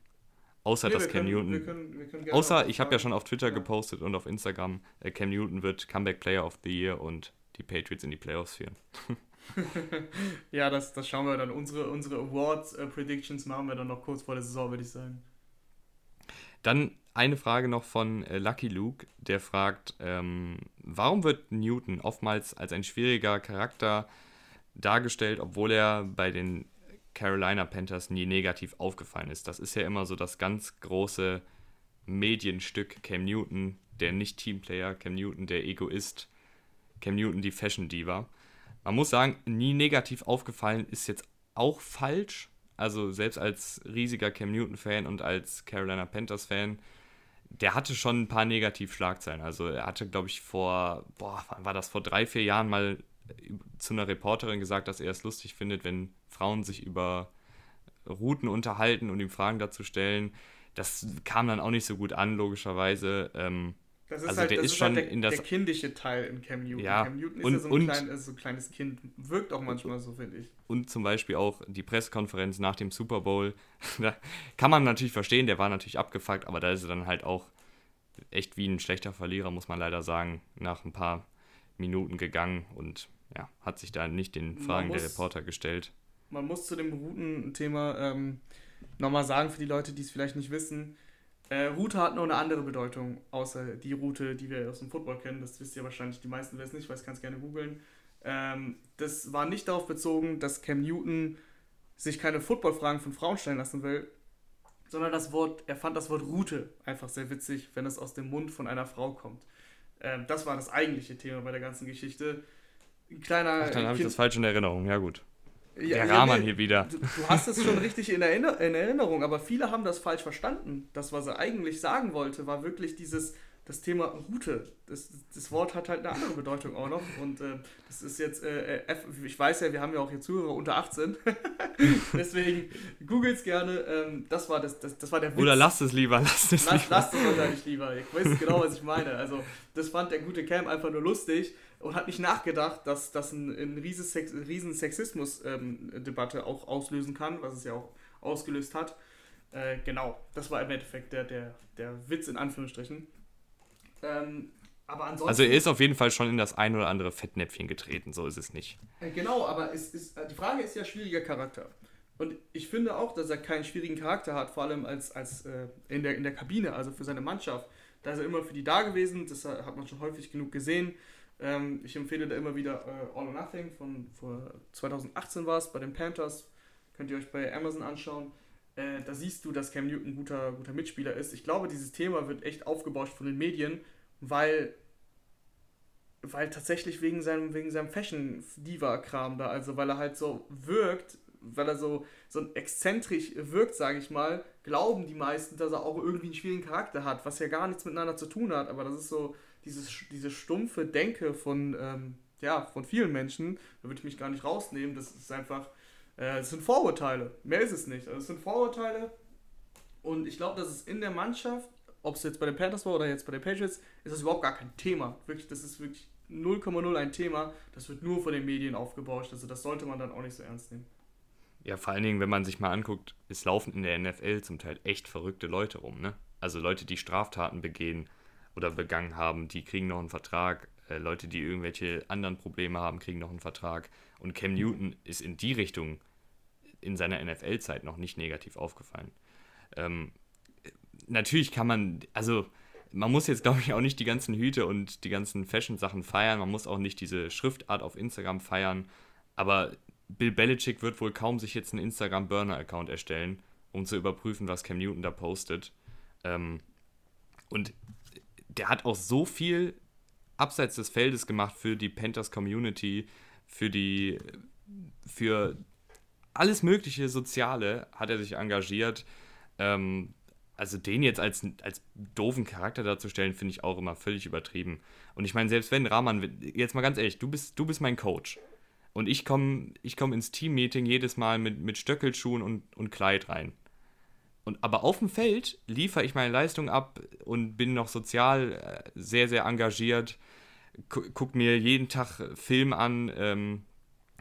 Außer nee, dass Cam können, Newton. Wir können, wir können außer, ich habe ja schon auf Twitter ja. gepostet und auf Instagram, äh, Cam Newton wird Comeback Player of the Year und die Patriots in die Playoffs führen. ja, das, das schauen wir dann. Unsere, unsere Awards-Predictions äh, machen wir dann noch kurz vor der Saison, würde ich sagen. Dann eine Frage noch von äh, Lucky Luke, der fragt, ähm, warum wird Newton oftmals als ein schwieriger Charakter dargestellt, obwohl er bei den Carolina Panthers nie negativ aufgefallen ist? Das ist ja immer so das ganz große Medienstück Cam Newton, der Nicht-Teamplayer, Cam Newton, der Egoist, Cam Newton, die Fashion Diva. Man muss sagen, nie negativ aufgefallen ist jetzt auch falsch. Also selbst als riesiger Cam Newton-Fan und als Carolina Panthers-Fan der hatte schon ein paar Negativschlagzeilen. Also er hatte, glaube ich, vor, boah, wann war das, vor drei, vier Jahren mal zu einer Reporterin gesagt, dass er es lustig findet, wenn Frauen sich über Routen unterhalten und ihm Fragen dazu stellen. Das kam dann auch nicht so gut an, logischerweise. Ähm, das ist also halt, der, ist ist schon halt der, in das, der kindische Teil in Cam Newton. Ja, Cam Newton ist und, ja so ein, und, klein, ist so ein kleines Kind. Wirkt auch manchmal so, finde ich. Und zum Beispiel auch die Pressekonferenz nach dem Super Bowl. da kann man natürlich verstehen, der war natürlich abgefuckt, aber da ist er dann halt auch echt wie ein schlechter Verlierer, muss man leider sagen, nach ein paar Minuten gegangen und ja, hat sich da nicht den Fragen muss, der Reporter gestellt. Man muss zu dem Routenthema ähm, nochmal sagen, für die Leute, die es vielleicht nicht wissen, äh, Route hat noch eine andere Bedeutung, außer die Route, die wir aus dem Football kennen. Das wisst ihr wahrscheinlich die meisten, es nicht weiß, kann es gerne googeln. Ähm, das war nicht darauf bezogen, dass Cam Newton sich keine Footballfragen von Frauen stellen lassen will, sondern das Wort, er fand das Wort Route einfach sehr witzig, wenn es aus dem Mund von einer Frau kommt. Ähm, das war das eigentliche Thema bei der ganzen Geschichte. Ein kleiner. Ach, dann habe ich das falsch in Erinnerung, ja gut. Ja, der Rahman nee, hier wieder. Du, du, hast es schon richtig in, Erinner in Erinnerung, aber viele haben das falsch verstanden. Das, was er eigentlich sagen wollte, war wirklich dieses, das Thema Route. Das, das Wort hat halt eine andere Bedeutung auch noch. Und äh, das ist jetzt, äh, äh ich weiß ja, wir haben ja auch hier Zuhörer unter 18. Deswegen googelt's gerne. Ähm, das, war das, das, das war der Witz. Oder lasst es lieber, lasst es Lass, lieber. Lasst es wahrscheinlich lieber. Ich weiß genau, was ich meine. Also, das fand der gute Cam einfach nur lustig und hat nicht nachgedacht, dass das ein, ein riesen Sexismus-Debatte ähm, auch auslösen kann, was es ja auch ausgelöst hat. Äh, genau, das war im Endeffekt der, der, der Witz in Anführungsstrichen. Ähm, aber ansonsten, also er ist auf jeden Fall schon in das ein oder andere Fettnäpfchen getreten, so ist es nicht. Äh, genau, aber es ist, äh, die Frage ist ja schwieriger Charakter. Und ich finde auch, dass er keinen schwierigen Charakter hat, vor allem als, als äh, in, der, in der Kabine, also für seine Mannschaft. Da ist er immer für die da gewesen, das hat man schon häufig genug gesehen. Ähm, ich empfehle da immer wieder äh, All or Nothing von vor 2018 war es bei den Panthers. Könnt ihr euch bei Amazon anschauen. Äh, da siehst du, dass Cam Newton ein guter, guter Mitspieler ist. Ich glaube, dieses Thema wird echt aufgebauscht von den Medien, weil, weil tatsächlich wegen seinem, wegen seinem Fashion-Diva-Kram da, also weil er halt so wirkt, weil er so, so exzentrisch wirkt, sage ich mal, glauben die meisten, dass er auch irgendwie einen schwierigen Charakter hat, was ja gar nichts miteinander zu tun hat, aber das ist so dieses, diese stumpfe Denke von, ähm, ja, von vielen Menschen, da würde ich mich gar nicht rausnehmen, das ist einfach, äh, es sind Vorurteile, mehr ist es nicht, also es sind Vorurteile. Und ich glaube, dass es in der Mannschaft, ob es jetzt bei den Panthers war oder jetzt bei den Patriots, ist das überhaupt gar kein Thema, wirklich, das ist wirklich 0,0 ein Thema, das wird nur von den Medien aufgebauscht, also das sollte man dann auch nicht so ernst nehmen. Ja, vor allen Dingen, wenn man sich mal anguckt, es laufen in der NFL zum Teil echt verrückte Leute rum, ne? Also Leute, die Straftaten begehen, oder begangen haben, die kriegen noch einen Vertrag. Äh, Leute, die irgendwelche anderen Probleme haben, kriegen noch einen Vertrag. Und Cam Newton ist in die Richtung in seiner NFL-Zeit noch nicht negativ aufgefallen. Ähm, natürlich kann man, also man muss jetzt, glaube ich, auch nicht die ganzen Hüte und die ganzen Fashion-Sachen feiern. Man muss auch nicht diese Schriftart auf Instagram feiern. Aber Bill Belichick wird wohl kaum sich jetzt einen Instagram-Burner-Account erstellen, um zu überprüfen, was Cam Newton da postet. Ähm, und der hat auch so viel abseits des Feldes gemacht für die Panthers Community, für die, für alles mögliche Soziale hat er sich engagiert. Ähm, also den jetzt als, als doofen Charakter darzustellen, finde ich auch immer völlig übertrieben. Und ich meine, selbst wenn Rahman, jetzt mal ganz ehrlich, du bist, du bist mein Coach. Und ich komme ich komm ins Teammeeting jedes Mal mit, mit Stöckelschuhen und, und Kleid rein. Und, aber auf dem Feld liefere ich meine Leistung ab und bin noch sozial äh, sehr, sehr engagiert. Guck mir jeden Tag Film an ähm,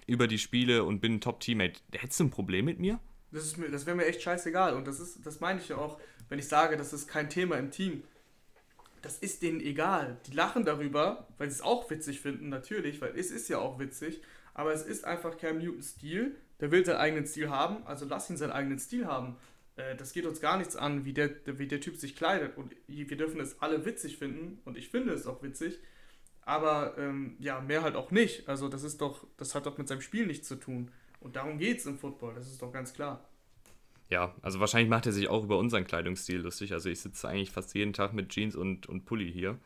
über die Spiele und bin ein Top-Teammate. Hättest du ein Problem mit mir? Das, das wäre mir echt scheißegal. Und das, ist, das meine ich ja auch, wenn ich sage, das ist kein Thema im Team. Das ist denen egal. Die lachen darüber, weil sie es auch witzig finden, natürlich, weil es ist ja auch witzig. Aber es ist einfach Cam Newtons Stil. Der will seinen eigenen Stil haben, also lass ihn seinen eigenen Stil haben. Äh, das geht uns gar nichts an, wie der, wie der Typ sich kleidet. Und wir dürfen es alle witzig finden und ich finde es auch witzig. Aber ähm, ja, mehr halt auch nicht. Also das ist doch, das hat doch mit seinem Spiel nichts zu tun. Und darum geht es im Football, das ist doch ganz klar. Ja, also wahrscheinlich macht er sich auch über unseren Kleidungsstil lustig. Also ich sitze eigentlich fast jeden Tag mit Jeans und, und Pulli hier.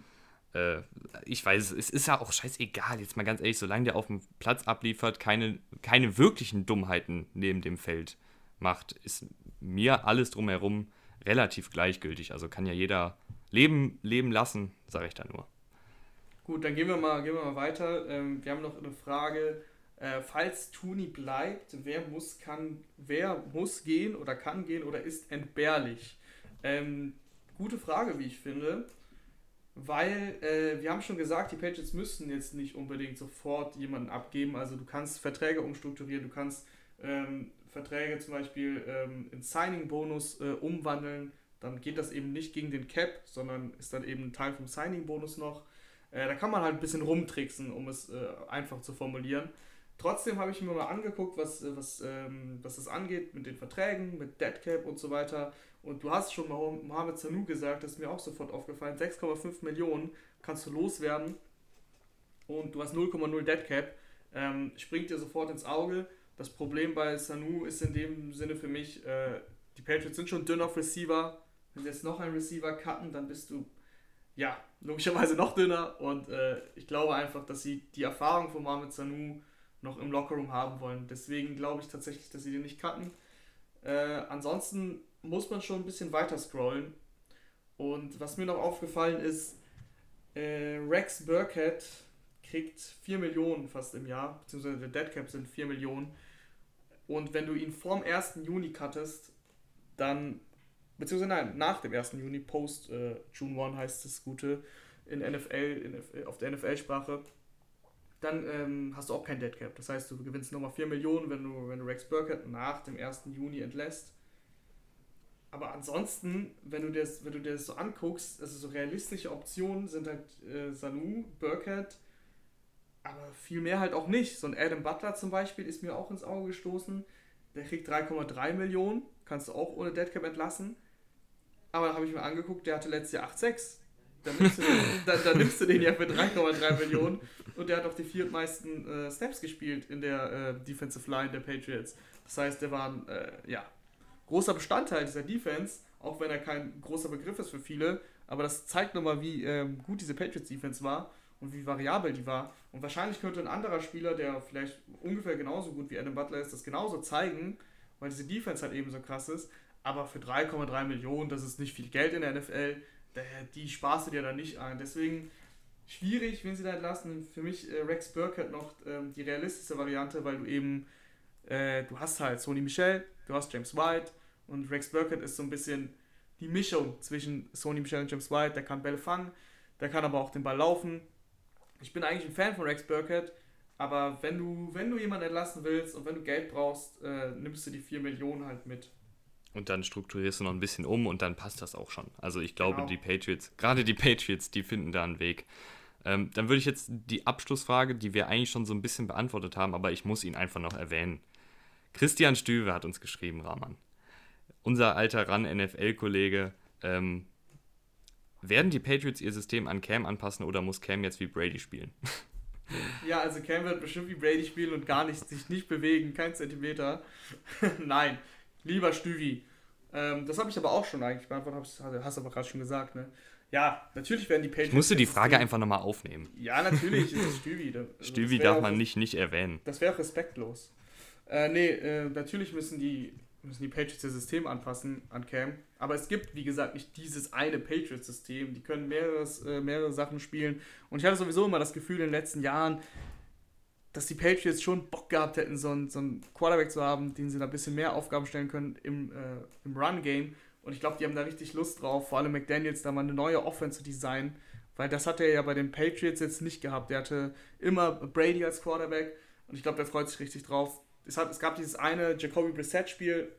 Äh, ich weiß, es ist ja auch scheißegal, jetzt mal ganz ehrlich, solange der auf dem Platz abliefert, keine, keine wirklichen Dummheiten neben dem Feld macht, ist mir alles drumherum relativ gleichgültig. Also kann ja jeder leben, leben lassen, sage ich da nur. Gut, dann gehen wir mal, gehen wir mal weiter. Ähm, wir haben noch eine Frage. Äh, falls Tuni bleibt, wer muss, kann, wer muss gehen oder kann gehen oder ist entbehrlich? Ähm, gute Frage, wie ich finde. Weil äh, wir haben schon gesagt, die Patriots müssen jetzt nicht unbedingt sofort jemanden abgeben. Also du kannst Verträge umstrukturieren, du kannst ähm, Verträge zum Beispiel ähm, in Signing-Bonus äh, umwandeln, dann geht das eben nicht gegen den Cap, sondern ist dann eben ein Teil vom Signing-Bonus noch. Äh, da kann man halt ein bisschen rumtricksen, um es äh, einfach zu formulieren. Trotzdem habe ich mir mal angeguckt, was, äh, was, ähm, was das angeht mit den Verträgen, mit Deadcap und so weiter. Und du hast schon mal Mohamed Sanu gesagt, das ist mir auch sofort aufgefallen. 6,5 Millionen kannst du loswerden und du hast 0,0 Deadcap. Ähm, springt dir sofort ins Auge. Das Problem bei Sanu ist in dem Sinne für mich, äh, die Patriots sind schon dünn auf Receiver. Wenn sie jetzt noch einen Receiver cutten, dann bist du ja logischerweise noch dünner. Und äh, ich glaube einfach, dass sie die Erfahrung von Mohamed Sanu noch im Lockerroom haben wollen. Deswegen glaube ich tatsächlich, dass sie den nicht cutten. Äh, ansonsten muss man schon ein bisschen weiter scrollen. Und was mir noch aufgefallen ist, äh, Rex Burkhead kriegt 4 Millionen fast im Jahr, beziehungsweise der Deadcap sind 4 Millionen. Und wenn du ihn vorm 1. Juni cuttest, dann, beziehungsweise nein, nach dem 1. Juni, post äh, June 1 heißt das Gute in NFL, in, auf der NFL-Sprache, dann ähm, hast du auch kein Deadcap. Das heißt, du gewinnst nochmal 4 Millionen, wenn du, wenn du Rex Burkhead nach dem 1. Juni entlässt. Aber ansonsten, wenn du dir das, wenn du dir das so anguckst, also so realistische Optionen sind halt äh, Sanu, Burkhead, aber viel mehr halt auch nicht. So ein Adam Butler zum Beispiel ist mir auch ins Auge gestoßen. Der kriegt 3,3 Millionen, kannst du auch ohne Deadcap entlassen. Aber da habe ich mir angeguckt, der hatte letztes Jahr 8,6. Dann nimmst, du den, dann, dann nimmst du den ja für 3,3 Millionen und der hat auch die viertmeisten äh, Snaps gespielt in der äh, Defensive Line der Patriots. Das heißt, der war ein äh, ja, großer Bestandteil dieser Defense, auch wenn er kein großer Begriff ist für viele. Aber das zeigt nochmal, wie ähm, gut diese Patriots Defense war und wie variabel die war. Und wahrscheinlich könnte ein anderer Spieler, der vielleicht ungefähr genauso gut wie Adam Butler ist, das genauso zeigen, weil diese Defense halt eben so krass ist. Aber für 3,3 Millionen, das ist nicht viel Geld in der NFL, die sparst du dir dann nicht ein. Deswegen schwierig, wenn sie da entlassen. Für mich äh, Rex Burkhead noch ähm, die realistische Variante, weil du eben, äh, du hast halt Sony Michel, du hast James White und Rex Burkhead ist so ein bisschen die Mischung zwischen Sony Michel und James White. Der kann Bälle fangen, der kann aber auch den Ball laufen ich bin eigentlich ein Fan von Rex Burkhead, aber wenn du, wenn du jemanden entlassen willst und wenn du Geld brauchst, äh, nimmst du die 4 Millionen halt mit. Und dann strukturierst du noch ein bisschen um und dann passt das auch schon. Also ich glaube, genau. die Patriots, gerade die Patriots, die finden da einen Weg. Ähm, dann würde ich jetzt die Abschlussfrage, die wir eigentlich schon so ein bisschen beantwortet haben, aber ich muss ihn einfach noch erwähnen. Christian Stüwe hat uns geschrieben, Rahman. Unser alter RAN-NFL-Kollege ähm, werden die Patriots ihr System an Cam anpassen oder muss Cam jetzt wie Brady spielen? Ja, also Cam wird bestimmt wie Brady spielen und gar nicht, sich nicht bewegen, kein Zentimeter. Nein, lieber Stüvi. Ähm, das habe ich aber auch schon eigentlich beantwortet, hast du aber gerade schon gesagt, ne? Ja, natürlich werden die Patriots. Ich musste die Frage einfach nochmal aufnehmen. Ja, natürlich ist es Stüvi. Also Stüvi darf man nicht, nicht erwähnen. Das wäre respektlos. Äh, nee, äh, natürlich müssen die müssen die Patriots ihr System anpassen an Cam. Aber es gibt, wie gesagt, nicht dieses eine Patriots-System. Die können mehrere, äh, mehrere Sachen spielen. Und ich hatte sowieso immer das Gefühl in den letzten Jahren, dass die Patriots schon Bock gehabt hätten, so einen, so einen Quarterback zu haben, den sie da ein bisschen mehr Aufgaben stellen können im, äh, im Run-Game. Und ich glaube, die haben da richtig Lust drauf, vor allem McDaniels da mal eine neue Offense zu designen. Weil das hat er ja bei den Patriots jetzt nicht gehabt. Der hatte immer Brady als Quarterback. Und ich glaube, der freut sich richtig drauf es, hat, es gab dieses eine Jacoby Brissett-Spiel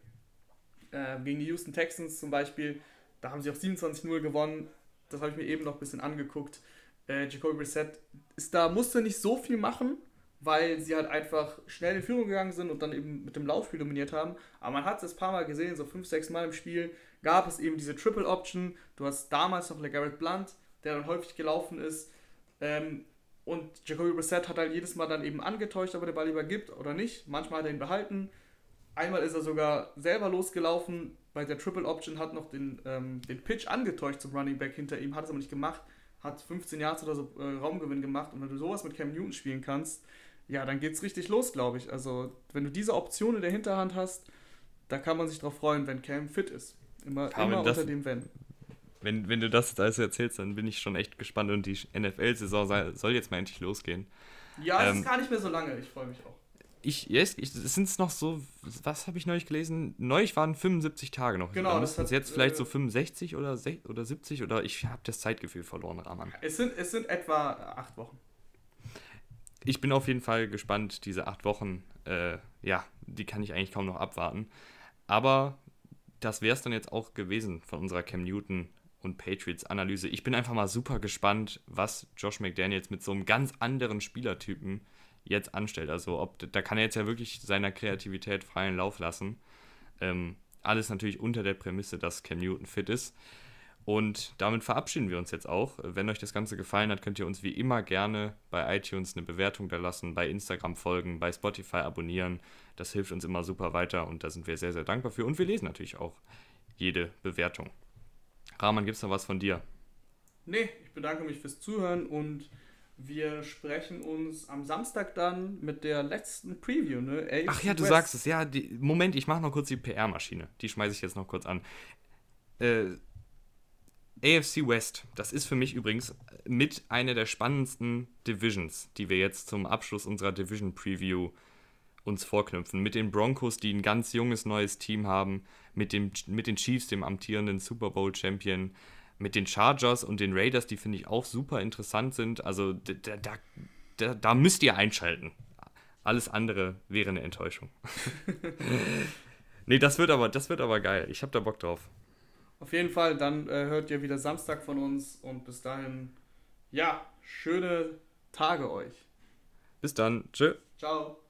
äh, gegen die Houston Texans zum Beispiel. Da haben sie auch 27-0 gewonnen. Das habe ich mir eben noch ein bisschen angeguckt. Äh, Jacoby Brissett ist da, musste nicht so viel machen, weil sie halt einfach schnell in Führung gegangen sind und dann eben mit dem Laufspiel dominiert haben. Aber man hat es ein paar Mal gesehen, so 5, 6 Mal im Spiel gab es eben diese Triple Option. Du hast damals noch LeGarrette Blunt, der dann häufig gelaufen ist. Ähm, und Jacoby Brissett hat halt jedes Mal dann eben angetäuscht, ob er den Ball lieber gibt oder nicht. Manchmal hat er ihn behalten. Einmal ist er sogar selber losgelaufen. Bei der Triple Option hat noch den, ähm, den Pitch angetäuscht zum Running Back hinter ihm, hat es aber nicht gemacht. Hat 15 Yards oder so äh, Raumgewinn gemacht. Und wenn du sowas mit Cam Newton spielen kannst, ja, dann geht's richtig los, glaube ich. Also, wenn du diese Option in der Hinterhand hast, da kann man sich drauf freuen, wenn Cam fit ist. Immer, immer unter dem Wenn wenn, wenn du das jetzt alles erzählst, dann bin ich schon echt gespannt und die NFL-Saison soll jetzt mal endlich losgehen. Ja, es ähm, ist gar nicht mehr so lange, ich freue mich auch. Ich, yes, ich, es sind noch so, was habe ich neulich gelesen? Neulich waren 75 Tage noch. Genau. Dann müssten es jetzt vielleicht äh, so 65 oder, oder 70 oder ich habe das Zeitgefühl verloren, Raman. Es sind, es sind etwa acht Wochen. Ich bin auf jeden Fall gespannt, diese acht Wochen, äh, ja, die kann ich eigentlich kaum noch abwarten. Aber das wäre es dann jetzt auch gewesen von unserer Cam Newton und Patriots Analyse. Ich bin einfach mal super gespannt, was Josh McDaniels mit so einem ganz anderen Spielertypen jetzt anstellt. Also ob da kann er jetzt ja wirklich seiner Kreativität freien Lauf lassen. Ähm, alles natürlich unter der Prämisse, dass Cam Newton fit ist. Und damit verabschieden wir uns jetzt auch. Wenn euch das Ganze gefallen hat, könnt ihr uns wie immer gerne bei iTunes eine Bewertung da lassen, bei Instagram folgen, bei Spotify abonnieren. Das hilft uns immer super weiter und da sind wir sehr, sehr dankbar für. Und wir lesen natürlich auch jede Bewertung. Rahman, gibt es noch was von dir? Nee, ich bedanke mich fürs Zuhören und wir sprechen uns am Samstag dann mit der letzten Preview, ne? AFC Ach ja, du West. sagst es. Ja, die, Moment, ich mache noch kurz die PR-Maschine. Die schmeiße ich jetzt noch kurz an. Äh, AFC West, das ist für mich übrigens mit einer der spannendsten Divisions, die wir jetzt zum Abschluss unserer Division Preview uns vorknüpfen. Mit den Broncos, die ein ganz junges neues Team haben, mit, dem, mit den Chiefs, dem amtierenden Super Bowl Champion, mit den Chargers und den Raiders, die finde ich auch super interessant sind. Also da, da, da, da müsst ihr einschalten. Alles andere wäre eine Enttäuschung. nee, das wird aber, das wird aber geil. Ich habe da Bock drauf. Auf jeden Fall, dann äh, hört ihr wieder Samstag von uns und bis dahin, ja, schöne Tage euch. Bis dann. Tschö. Ciao.